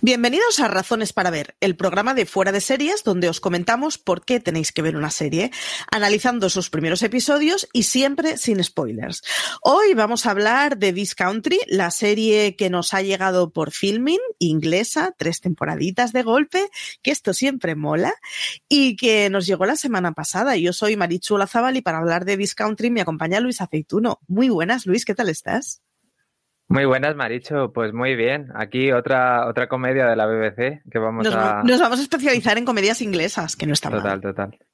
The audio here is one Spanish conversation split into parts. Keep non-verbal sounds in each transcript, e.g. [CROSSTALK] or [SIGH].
Bienvenidos a Razones para Ver, el programa de Fuera de Series donde os comentamos por qué tenéis que ver una serie, analizando sus primeros episodios y siempre sin spoilers. Hoy vamos a hablar de This Country, la serie que nos ha llegado por filming, inglesa, tres temporaditas de golpe, que esto siempre mola, y que nos llegó la semana pasada. Yo soy Marichu Lazabal y para hablar de This Country me acompaña Luis Aceituno. Muy buenas, Luis, ¿qué tal estás? Muy buenas, Maricho. Pues muy bien. Aquí otra, otra comedia de la BBC que vamos a. Nos vamos a especializar en comedias inglesas, que no está total, mal. Total, total.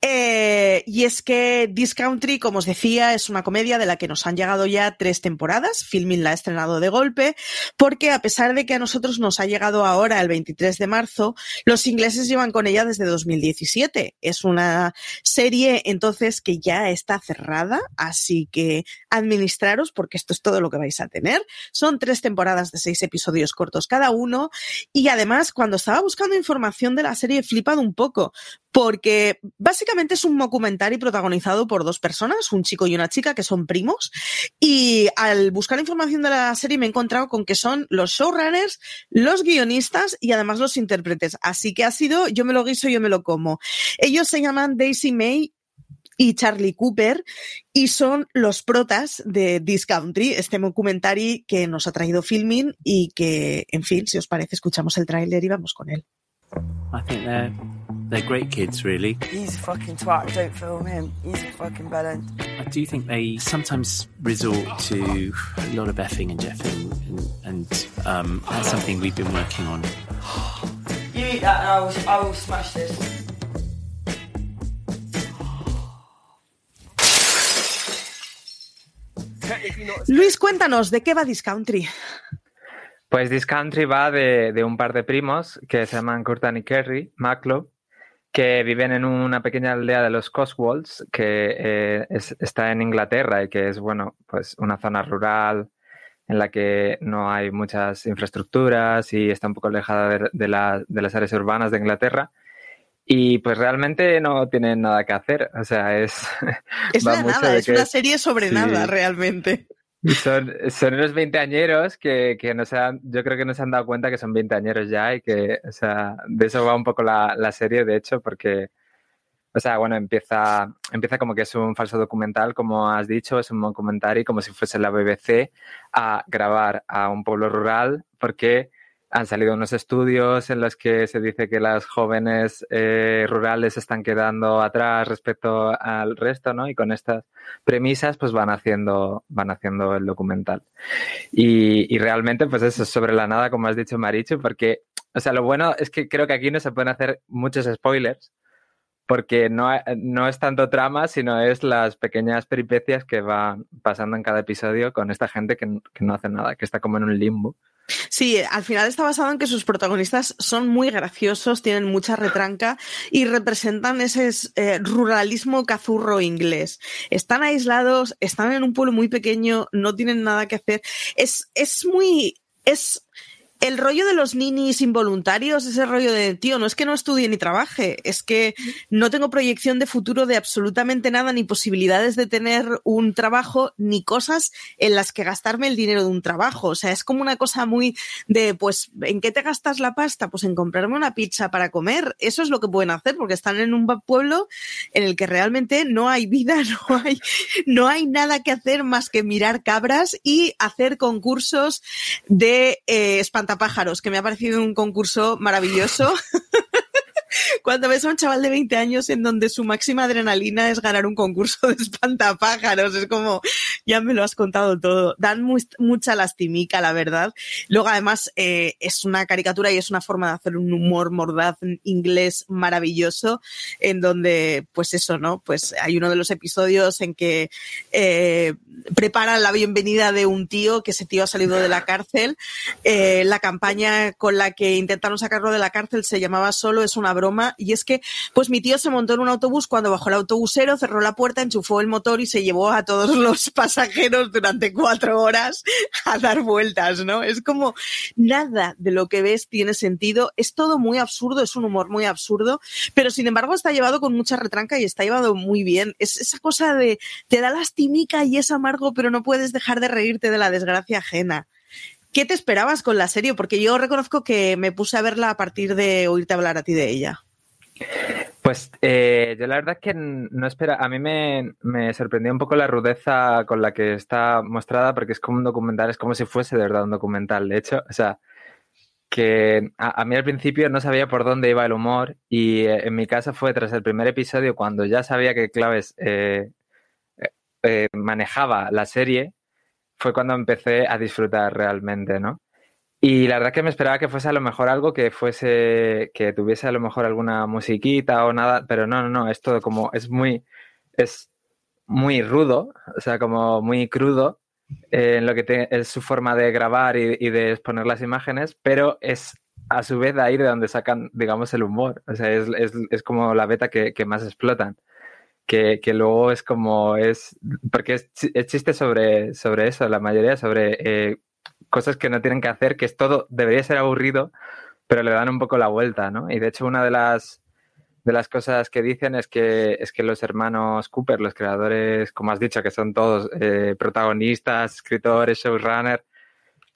Eh, y es que This Country, como os decía, es una comedia de la que nos han llegado ya tres temporadas. Filming la ha estrenado de golpe, porque a pesar de que a nosotros nos ha llegado ahora el 23 de marzo, los ingleses llevan con ella desde 2017. Es una serie entonces que ya está cerrada, así que administraros porque esto es todo lo que vais a tener. Son tres temporadas de seis episodios cortos cada uno y además cuando estaba buscando información de la serie he flipado un poco porque básicamente es un documental protagonizado por dos personas, un chico y una chica que son primos, y al buscar información de la serie me he encontrado con que son los showrunners, los guionistas y además los intérpretes. Así que ha sido, yo me lo guiso, yo me lo como. Ellos se llaman Daisy May y Charlie Cooper y son los protas de This Country, este documentary que nos ha traído filming y que, en fin, si os parece, escuchamos el tráiler y vamos con él. They're they're great kids, really. He's a fucking twat. Don't film him. He's a fucking bellend. I do think they sometimes resort to a lot of effing and jeffing, and, and um, that's something we've been working on. You eat that, and I will, I will smash this. Luis, cuéntanos, ¿de qué va This Country? Pues This Country va de, de un par de primos que se llaman Curtan y Kerry Maclo, que viven en una pequeña aldea de los Cotswolds, que eh, es, está en Inglaterra y que es, bueno, pues una zona rural en la que no hay muchas infraestructuras y está un poco alejada de, de, la, de las áreas urbanas de Inglaterra. Y pues realmente no tienen nada que hacer. O sea, es. [LAUGHS] Es la nada, es una serie sobre sí. nada, realmente. Son, son unos veinteañeros que, que no han, yo creo que no se han dado cuenta que son veinteañeros ya y que, o sea, de eso va un poco la, la serie, de hecho, porque, o sea, bueno, empieza, empieza como que es un falso documental, como has dicho, es un documentario como si fuese la BBC a grabar a un pueblo rural, porque han salido unos estudios en los que se dice que las jóvenes eh, rurales están quedando atrás respecto al resto, ¿no? Y con estas premisas, pues van haciendo, van haciendo el documental. Y, y realmente, pues eso es sobre la nada, como has dicho, Marichu, porque, o sea, lo bueno es que creo que aquí no se pueden hacer muchos spoilers, porque no, no es tanto trama, sino es las pequeñas peripecias que van pasando en cada episodio con esta gente que, que no hace nada, que está como en un limbo. Sí, al final está basado en que sus protagonistas son muy graciosos, tienen mucha retranca y representan ese eh, ruralismo cazurro inglés. Están aislados, están en un pueblo muy pequeño, no tienen nada que hacer. Es, es muy, es, el rollo de los ninis involuntarios, ese rollo de, tío, no es que no estudie ni trabaje, es que no tengo proyección de futuro de absolutamente nada, ni posibilidades de tener un trabajo, ni cosas en las que gastarme el dinero de un trabajo. O sea, es como una cosa muy de, pues, ¿en qué te gastas la pasta? Pues en comprarme una pizza para comer. Eso es lo que pueden hacer, porque están en un pueblo en el que realmente no hay vida, [LAUGHS] no hay, no hay nada que hacer más que mirar cabras y hacer concursos de eh, Pájaros, que me ha parecido un concurso maravilloso. [LAUGHS] Cuando ves a un chaval de 20 años en donde su máxima adrenalina es ganar un concurso de espantapájaros, es como, ya me lo has contado todo. Dan mucha lastimica, la verdad. Luego, además, eh, es una caricatura y es una forma de hacer un humor mordaz inglés maravilloso, en donde, pues eso, ¿no? Pues hay uno de los episodios en que eh, preparan la bienvenida de un tío, que ese tío ha salido de la cárcel. Eh, la campaña con la que intentaron sacarlo de la cárcel se llamaba Solo es una y es que pues mi tío se montó en un autobús cuando bajó el autobusero, cerró la puerta, enchufó el motor y se llevó a todos [LAUGHS] los pasajeros durante cuatro horas a dar vueltas, ¿no? Es como nada de lo que ves tiene sentido, es todo muy absurdo, es un humor muy absurdo, pero sin embargo está llevado con mucha retranca y está llevado muy bien. Es esa cosa de te da lastimica y es amargo, pero no puedes dejar de reírte de la desgracia ajena. ¿Qué te esperabas con la serie? Porque yo reconozco que me puse a verla a partir de oírte hablar a ti de ella. Pues eh, yo la verdad es que no espera, a mí me, me, sorprendió un poco la rudeza con la que está mostrada, porque es como un documental, es como si fuese de verdad un documental. De hecho, o sea, que a, mí al principio no sabía por dónde iba el humor y eh, en mi caso fue tras el primer episodio cuando ya sabía que Claves eh, manejaba la serie, fue cuando empecé a disfrutar realmente, ¿no? Y la verdad que me esperaba que fuese a lo mejor algo que fuese, que tuviese a lo mejor alguna musiquita o nada, pero no, no, no, es todo como, es muy, es muy rudo, o sea, como muy crudo eh, en lo que es su forma de grabar y, de exponer las imágenes, pero es a su vez de ahí de donde sacan, digamos, el humor. O sea, es, es, es como la beta que, que más explotan. Que, que, luego es como es porque es, es, chiste sobre, sobre eso, la mayoría sobre eh, cosas que no tienen que hacer, que es todo, debería ser aburrido, pero le dan un poco la vuelta, ¿no? Y de hecho una de las de las cosas que dicen es que, es que los hermanos Cooper, los creadores, como has dicho, que son todos eh, protagonistas, escritores, showrunner,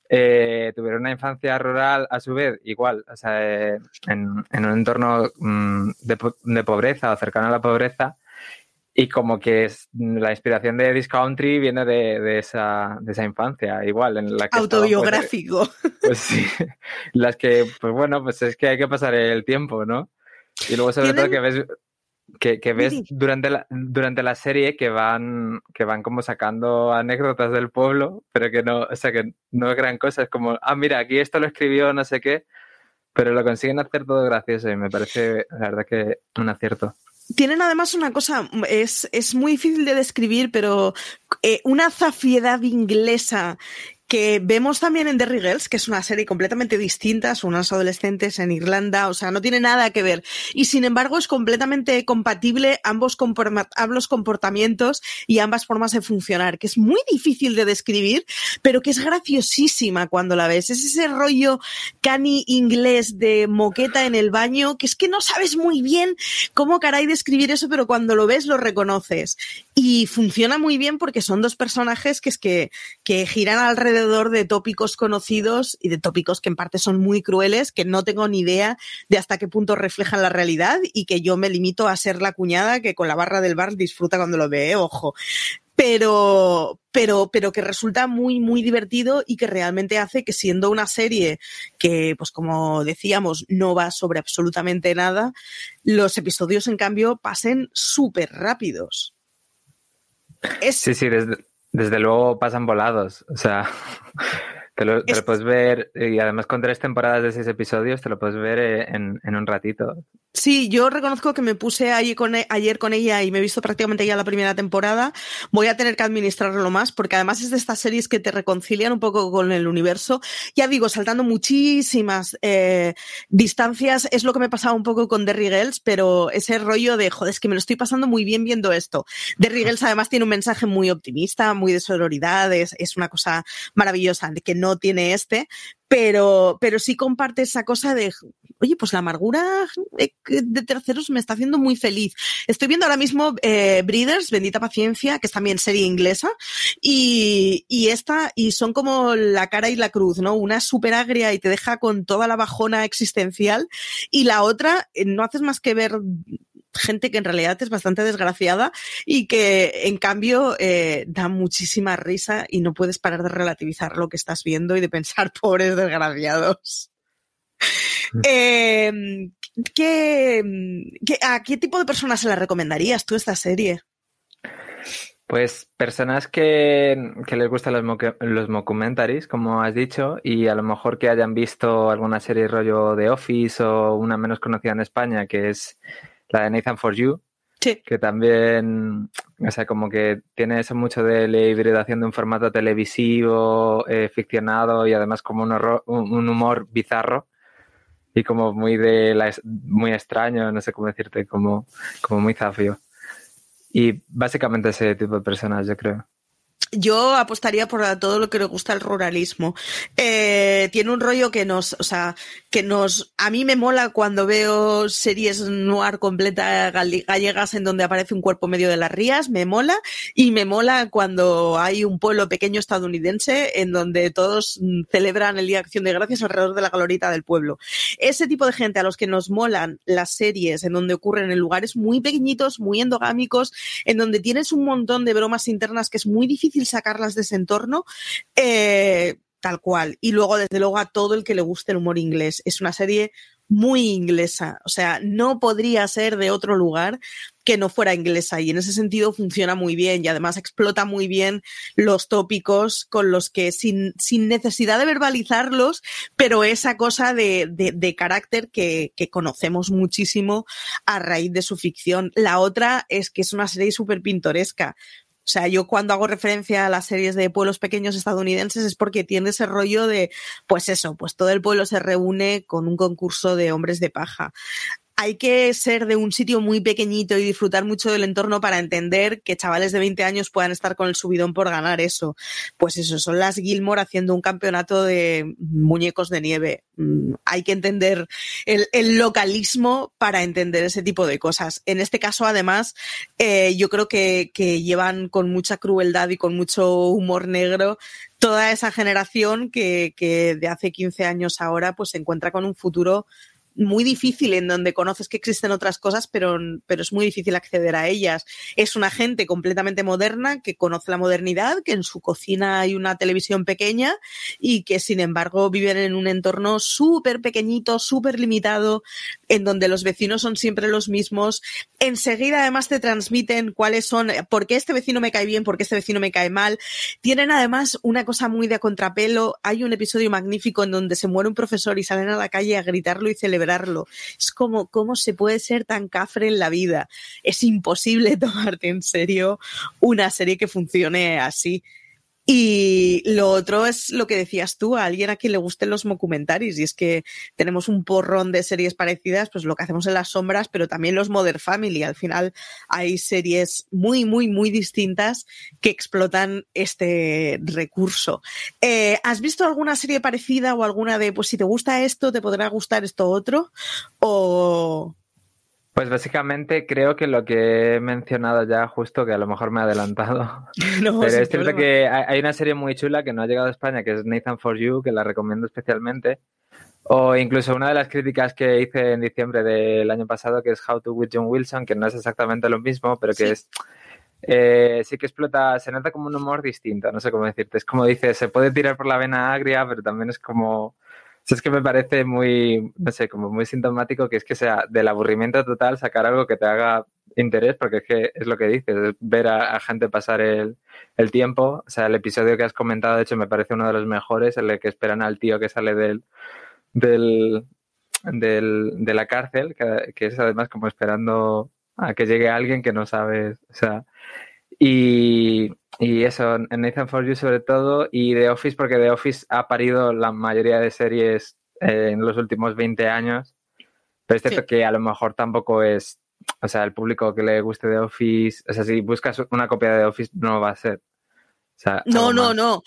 eh, tuvieron una infancia rural a su vez igual, o sea, eh, en, un entorno mm, de, pobreza o cercano a la pobreza. Y como que es, la inspiración de This Country viene de, esa, de esa infancia, igual. En la que pues, Autobiográfico. [LAUGHS] pues sí, las que, pues bueno, pues es que hay que pasar el tiempo, ¿no? Y luego sobre todo que ves que, ves durante la, durante la serie que van que van como sacando anécdotas del pueblo, pero que no, o sea que no es gran cosa, es como, ah, mira, aquí esto lo escribió no sé qué, pero lo consiguen hacer todo gracioso y me parece la verdad que un acierto. Tienen además una cosa, es, es muy difícil de describir, pero eh, una zafiedad inglesa que vemos también en Derry Girls, que es una serie completamente distinta, son unos adolescentes en Irlanda, o sea, no tiene nada que ver. Y sin embargo es completamente compatible ambos, ambos comportamientos y ambas formas de funcionar, que es muy difícil de describir, pero que es graciosísima cuando la ves. Es ese rollo cani inglés de moqueta en el baño, que es que no sabes muy bien cómo caray describir eso, pero cuando lo ves lo reconoces. Y funciona muy bien porque son dos personajes que es que, que giran alrededor de tópicos conocidos y de tópicos que en parte son muy crueles, que no tengo ni idea de hasta qué punto reflejan la realidad y que yo me limito a ser la cuñada que con la barra del bar disfruta cuando lo ve, ojo pero, pero, pero que resulta muy, muy divertido y que realmente hace que siendo una serie que, pues como decíamos, no va sobre absolutamente nada, los episodios en cambio pasen súper rápidos. Sí, sí, desde, luego pasan volados. O sea, te lo, puedes ver, y además con tres temporadas de seis episodios, te lo puedes ver eh, en, en un ratito. Sí, yo reconozco que me puse ayer con, e, ayer con ella y me he visto prácticamente ya la primera temporada. Voy a tener que administrarlo más porque además es de estas series que te reconcilian un poco con el universo. Ya digo, saltando muchísimas eh, distancias, es lo que me pasaba un poco con Derry Girls, pero ese rollo de, joder, es que me lo estoy pasando muy bien viendo esto. Derry Girls además tiene un mensaje muy optimista, muy de sororidad, es, es una cosa maravillosa que no tiene este, pero, pero sí comparte esa cosa de, oye, pues la amargura de terceros me está haciendo muy feliz. Estoy viendo ahora mismo eh, Breeders, Bendita Paciencia, que es también serie inglesa, y, y esta, y son como la cara y la cruz, ¿no? Una súper agria y te deja con toda la bajona existencial, y la otra, eh, no haces más que ver gente que en realidad es bastante desgraciada y que en cambio eh, da muchísima risa y no puedes parar de relativizar lo que estás viendo y de pensar [LAUGHS] pobres desgraciados. eh, ¿qué, qué, a qué tipo de personas se la recomendarías tú esta serie? Pues personas que, que les gustan los, los mockumentaries, como has dicho, y a lo mejor que hayan visto alguna serie rollo de Office o una menos conocida en España, que es la de Nathan for You, que también, o sea, como que tiene eso mucho de la hibridación de un formato televisivo, eh, ficcionado y además como un, un, humor bizarro y como muy de la, muy extraño, no sé cómo decirte, como, como muy zafio. Y básicamente ese tipo de personas, yo creo. Yo apostaría por todo lo que le gusta el ruralismo. Eh, tiene un rollo que nos, o sea, que nos, a mí me mola cuando veo series noir completa gallegas en donde aparece un cuerpo medio de las rías, me mola, y me mola cuando hay un pueblo pequeño estadounidense en donde todos celebran el Día de Acción de Gracias alrededor de la glorita del pueblo. Ese tipo de gente a los que nos molan las series en donde ocurren en lugares muy pequeñitos, muy endogámicos, en donde tienes un montón de bromas internas que es muy difícil sacarlas de ese entorno, eh, tal cual. Y luego, desde luego, a todo el que le guste el humor inglés. Es una serie muy inglesa, o sea, no podría ser de otro lugar que no fuera inglesa y en ese sentido funciona muy bien y además explota muy bien los tópicos con los que sin, sin necesidad de verbalizarlos, pero esa cosa de, de, carácter que, que, conocemos muchísimo a raíz de su ficción. La otra es que es una serie súper pintoresca. O sea, yo cuando hago referencia a las series de pueblos pequeños estadounidenses es porque tiene ese rollo de, pues eso, pues todo el pueblo se reúne con un concurso de hombres de paja hay que ser de un sitio muy pequeñito y disfrutar mucho del entorno para entender que chavales de 20 años puedan estar con el subidón por ganar eso. Pues eso, son las Gilmore haciendo un campeonato de muñecos de nieve. Mm, hay que entender el, localismo para entender ese tipo de cosas. En este caso, además, eh, yo creo que, que llevan con mucha crueldad y con mucho humor negro toda esa generación que, que de hace 15 años ahora pues se encuentra con un futuro muy difícil en donde conoces que existen otras cosas, pero, pero es muy difícil acceder a ellas. Es una gente completamente moderna que conoce la modernidad, que en su cocina hay una televisión pequeña y que sin embargo viven en un entorno súper pequeñito, súper limitado, en donde los vecinos son siempre los mismos. Enseguida además te transmiten cuáles son, por qué este vecino me cae bien, por qué este vecino me cae mal. Tienen además una cosa muy de contrapelo. Hay un episodio magnífico en donde se muere un profesor y salen a la calle a gritarlo y celebrar es como, ¿cómo se puede ser tan cafre en la vida? Es imposible [LAUGHS] tomarte en serio una serie que funcione así. Y lo otro es lo que decías tú, a alguien a quien le gusten los documentaries, y es que tenemos un porrón de series parecidas, pues lo que hacemos en las sombras, pero también los Mother Family. Al final hay series muy, muy, muy distintas que explotan este recurso. Eh, ¿Has visto alguna serie parecida o alguna de, pues si te gusta esto, te podrá gustar esto otro? O, pues básicamente creo que lo que he mencionado ya justo, que a lo mejor me he adelantado. [LAUGHS] No, Pero es cierto que hay una serie muy chula que no ha llegado a España, que es Nathan for You, que la recomiendo especialmente. O incluso una de las críticas que hice en diciembre del año pasado, que es How to with John Wilson, que no es exactamente lo mismo, pero que sí. es... Eh, sí que explota, se nota como un humor distinto, no sé cómo decirte. Es como dice, se puede tirar por la vena agria, pero también es como es que me parece muy, no sé, como muy sintomático que es que sea del aburrimiento total sacar algo que te haga interés, porque es que es lo que dices, ver a, gente pasar el, tiempo. O sea, el episodio que has comentado, de hecho, me parece uno de los mejores, el que esperan al tío que sale del, del, del de la cárcel, que, que, es además como esperando a que llegue alguien que no sabes, o sea, y, y eso, en Nathan For You sobre todo, y The Office, porque The Office ha parido la mayoría de series eh, en los últimos 20 años. Pero es cierto sí. que a lo mejor tampoco es, o sea, el público que le guste The Office, o sea, si buscas una copia de The Office no va a ser. O sea, no, no, más. no.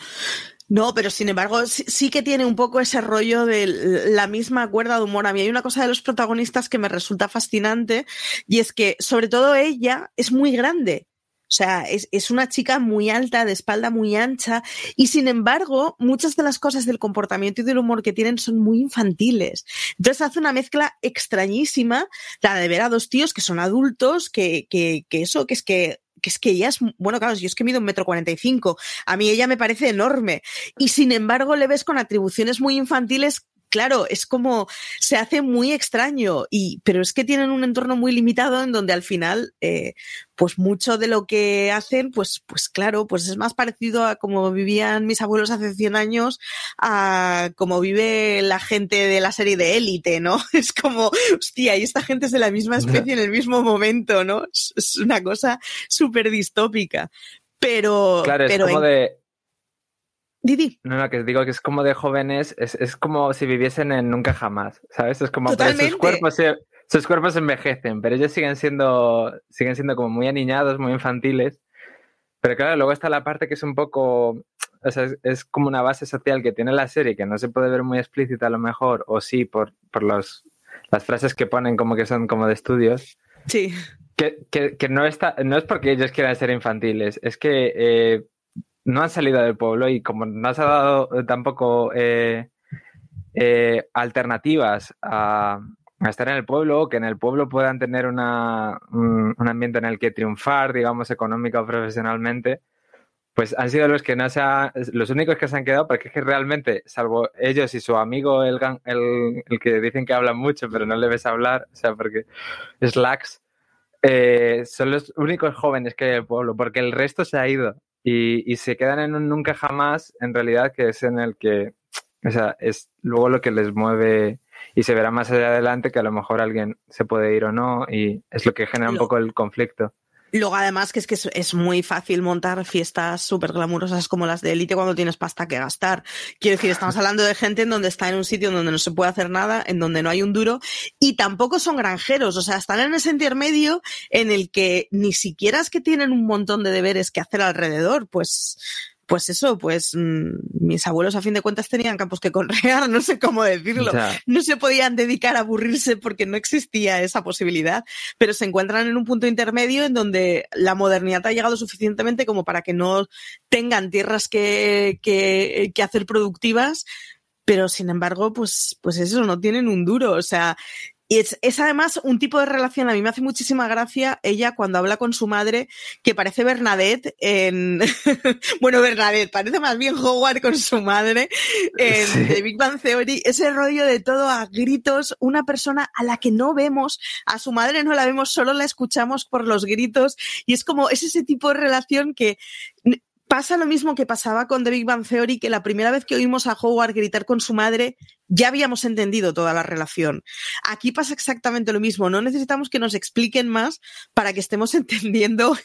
No, pero sin embargo, sí, sí, que tiene un poco ese rollo de la misma cuerda de humor. A mí hay una cosa de los protagonistas que me resulta fascinante y es que, sobre todo ella, es muy grande. O sea, es, es, una chica muy alta, de espalda muy ancha, y sin embargo, muchas de las cosas del comportamiento y del humor que tienen son muy infantiles. Entonces hace una mezcla extrañísima, la de ver a dos tíos que son adultos, que, que, que eso, que es que que es que ella es, bueno, claro, yo es que mido un metro cuarenta y cinco, a mí ella me parece enorme, y sin embargo le ves con atribuciones muy infantiles claro, es como se hace muy extraño y pero es que tienen un entorno muy limitado en donde al final eh, pues mucho de lo que hacen pues pues claro, pues es más parecido a como vivían mis abuelos hace 100 años a como vive la gente de la serie de élite, ¿no? [LAUGHS] Es como, hostia, y esta gente es de la misma especie en el mismo momento, ¿no? Es, una cosa súper distópica. Pero, claro, es pero como en... de Didi. No, no, que digo que es como de jóvenes, es, es como si viviesen en nunca jamás, ¿sabes? Es como Totalmente. sus cuerpos, sus cuerpos envejecen, pero ellos siguen siendo, siguen siendo como muy aniñados, muy infantiles. Pero claro, luego está la parte que es un poco, o sea, es, es, como una base social que tiene la serie que no se puede ver muy explícita a lo mejor, o sí, por, por los, las frases que ponen como que son como de estudios. Sí. Que, que, que no, está, no es porque ellos quieran ser infantiles, es que eh, no han salido del pueblo y como no se ha dado tampoco eh, eh, alternativas a, estar en el pueblo, que en el pueblo puedan tener una, un, ambiente en el que triunfar, digamos, económica o profesionalmente, pues han sido los que no se los únicos que se han quedado, porque es que realmente, salvo ellos y su amigo, el, el, el que dicen que hablan mucho, pero no le ves hablar, o sea, porque lax, eh, son los únicos jóvenes que hay en el pueblo, porque el resto se ha ido y, y, se quedan en un nunca jamás, en realidad, que es en el que, o sea, es luego lo que les mueve y se verá más allá adelante que a lo mejor alguien se puede ir o no y es lo que genera un poco el conflicto. Luego, además, que es que es, es muy fácil montar fiestas súper glamurosas como las de élite cuando tienes pasta que gastar. Quiero decir, estamos [LAUGHS] hablando de gente en donde está en un sitio donde no se puede hacer nada, en donde no hay un duro, y tampoco son granjeros, o sea, están en ese intermedio en el que ni siquiera es que tienen un montón de deberes que hacer alrededor, pues pues eso, pues mmm, mis abuelos a fin de cuentas tenían campos que conrear, [LAUGHS] no sé cómo decirlo. Ya. No se podían dedicar a aburrirse porque no existía esa posibilidad, pero se encuentran en un punto intermedio en donde la modernidad ha llegado suficientemente como para que no tengan tierras que, que, que hacer productivas, pero sin embargo, pues, pues eso, no tienen un duro. O sea, y es, es, además un tipo de relación, a mí me hace muchísima gracia ella cuando habla con su madre, que parece Bernadette en... [LAUGHS] bueno, Bernadette, parece más bien Howard con su madre en sí. The Big Bang Theory. Ese rollo de todo a gritos, una persona a la que no vemos, a su madre no la vemos, solo la escuchamos por los gritos. Y es como, es ese tipo de relación que pasa lo mismo que pasaba con The Big Bang Theory, que la primera vez que oímos a Howard gritar con su madre, ya habíamos entendido toda la relación. Aquí pasa exactamente lo mismo. No necesitamos que nos expliquen más para que estemos [LAUGHS] entendiendo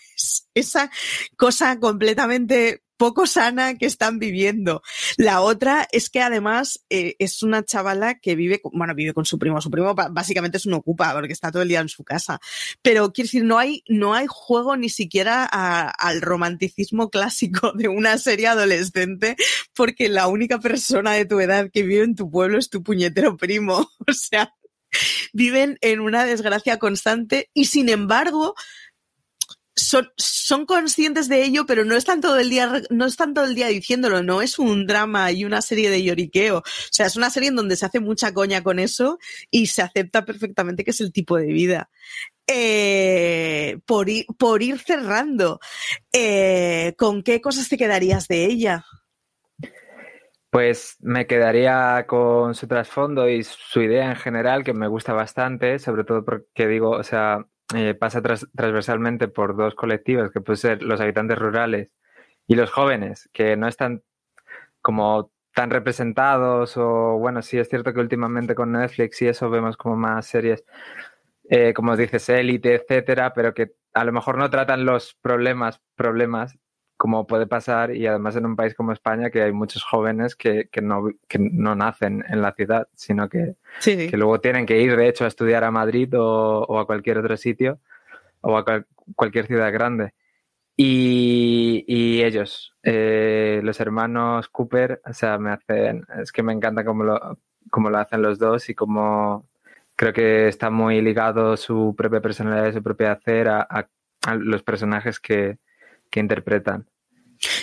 esa cosa completamente poco sana que están viviendo. La otra es que además eh, es una chavala que vive, bueno, vive con su primo. Su primo básicamente es un ocupa porque está todo el día en su casa. Pero quiero decir, no hay, no hay juego ni siquiera al romanticismo clásico de una serie adolescente porque la única persona de tu edad que vive en tu pueblo es tu puñetero primo. [LAUGHS] O sea, viven en una desgracia constante y sin embargo son, conscientes de ello, pero no están todo el día, no están todo el día diciéndolo, no es un drama y una serie de lloriqueo. O sea, es una serie en donde se hace mucha coña con eso y se acepta perfectamente que es el tipo de vida. Eh, por, ir, por ir cerrando, eh, ¿con qué cosas te quedarías de ella? Pues me quedaría con su trasfondo y su idea en general, que me gusta bastante, sobre todo porque digo, o sea, eh, pasa tras, transversalmente por dos colectivos, que pueden ser los habitantes rurales y los jóvenes, que no están como tan representados o bueno, sí es cierto que últimamente con Netflix y eso vemos como más series, eh, como dices, élite, etcétera, pero que a lo mejor no tratan los problemas, problemas como puede pasar y además en un país como España que hay muchos jóvenes que, que, no, que no, nacen en la ciudad, sino que, sí, sí. que, luego tienen que ir de hecho a estudiar a Madrid o, o a cualquier otro sitio o a cual, cualquier ciudad grande. Y, y ellos, eh, los hermanos Cooper, o sea, me hacen, es que me encanta cómo lo, cómo lo hacen los dos y cómo creo que está muy ligado su propia personalidad y su propia hacer a, a, a los personajes que, que interpretan.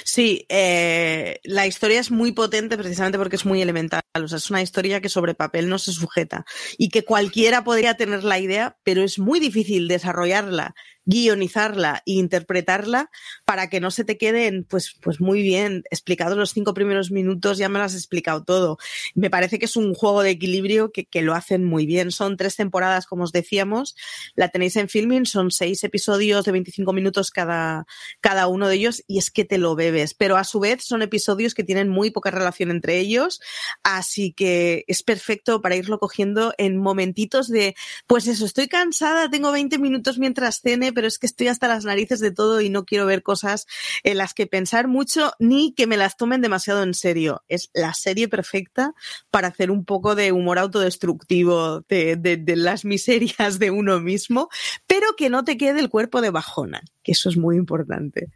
Sí, eh, la historia es muy potente precisamente porque es muy elemental. O sea, es una historia que sobre papel no se sujeta y que cualquiera podría tener la idea, pero es muy difícil desarrollarla guionizarla e interpretarla para que no se te queden pues, pues muy bien explicados los cinco primeros minutos, ya me lo has explicado todo. Me parece que es un juego de equilibrio que, que lo hacen muy bien. Son tres temporadas, como os decíamos, la tenéis en filming, son seis episodios de 25 minutos cada, cada uno de ellos y es que te lo bebes, pero a su vez son episodios que tienen muy poca relación entre ellos, así que es perfecto para irlo cogiendo en momentitos de, pues eso, estoy cansada, tengo 20 minutos mientras cene, pero es que estoy hasta las narices de todo y no quiero ver cosas en las que pensar mucho ni que me las tomen demasiado en serio. Es la serie perfecta para hacer un poco de humor autodestructivo de, de, las miserias de uno mismo, pero pero que no te quede el cuerpo de bajona, que eso es muy importante.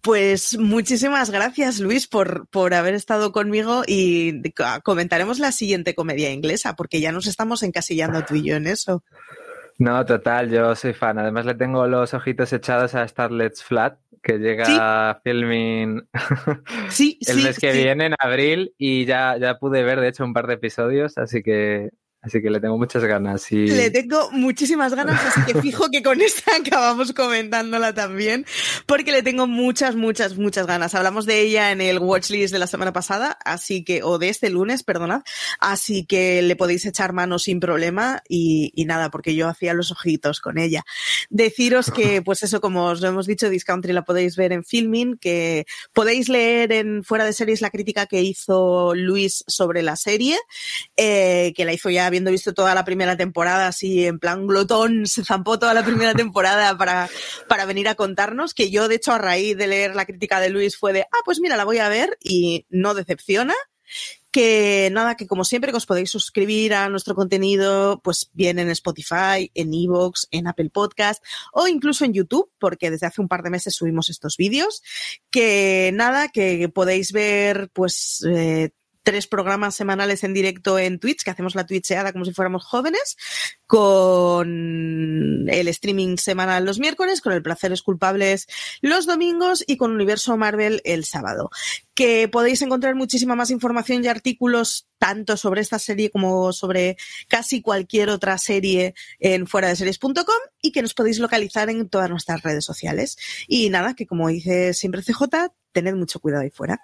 Pues muchísimas gracias, Luis, por, por haber estado conmigo y comentaremos la siguiente comedia inglesa, porque ya nos estamos encasillando tú y yo en eso. No, total, yo soy fan. Además le tengo los ojitos echados a Starlet's Flat, que llega a filming [LAUGHS] sí, el mes que viene, en abril, y ya, ya pude ver, de hecho, un par de episodios, así que Así que le tengo muchas ganas. Y... Le tengo muchísimas ganas, así que [LAUGHS] fijo que con esta acabamos comentándola también, porque le tengo muchas, muchas, muchas ganas. Hablamos de ella en el watchlist de la semana pasada, así que, o de este lunes, perdonad, así que le podéis echar mano sin problema y, y nada, porque yo hacía los ojitos con ella. Deciros que, [LAUGHS] pues eso, como os lo hemos dicho, Discountry la podéis ver en Filming, que podéis leer en Fuera de Series la crítica que hizo Luis sobre la serie, eh, que la hizo ya habiendo visto toda la primera temporada, así en plan glotón, se zampó toda la primera temporada para, para venir a contarnos, que yo de hecho a raíz de leer la crítica de Luis fue de, ah, pues mira, la voy a ver y no decepciona. Que nada, que como siempre que os podéis suscribir a nuestro contenido, pues bien en Spotify, en Evox, en Apple Podcast o incluso en YouTube, porque desde hace un par de meses subimos estos vídeos, que nada, que podéis ver pues eh, tres programas semanales en directo en Twitch, que hacemos la Twitcheada como si fuéramos jóvenes, con el streaming semanal los miércoles, con el Placeres Culpables los domingos y con Universo Marvel el sábado. Que podéis encontrar muchísima más información y artículos tanto sobre esta serie como sobre casi cualquier otra serie en fuera y que nos podéis localizar en todas nuestras redes sociales. Y nada, que como dice siempre CJ, tened mucho cuidado ahí fuera.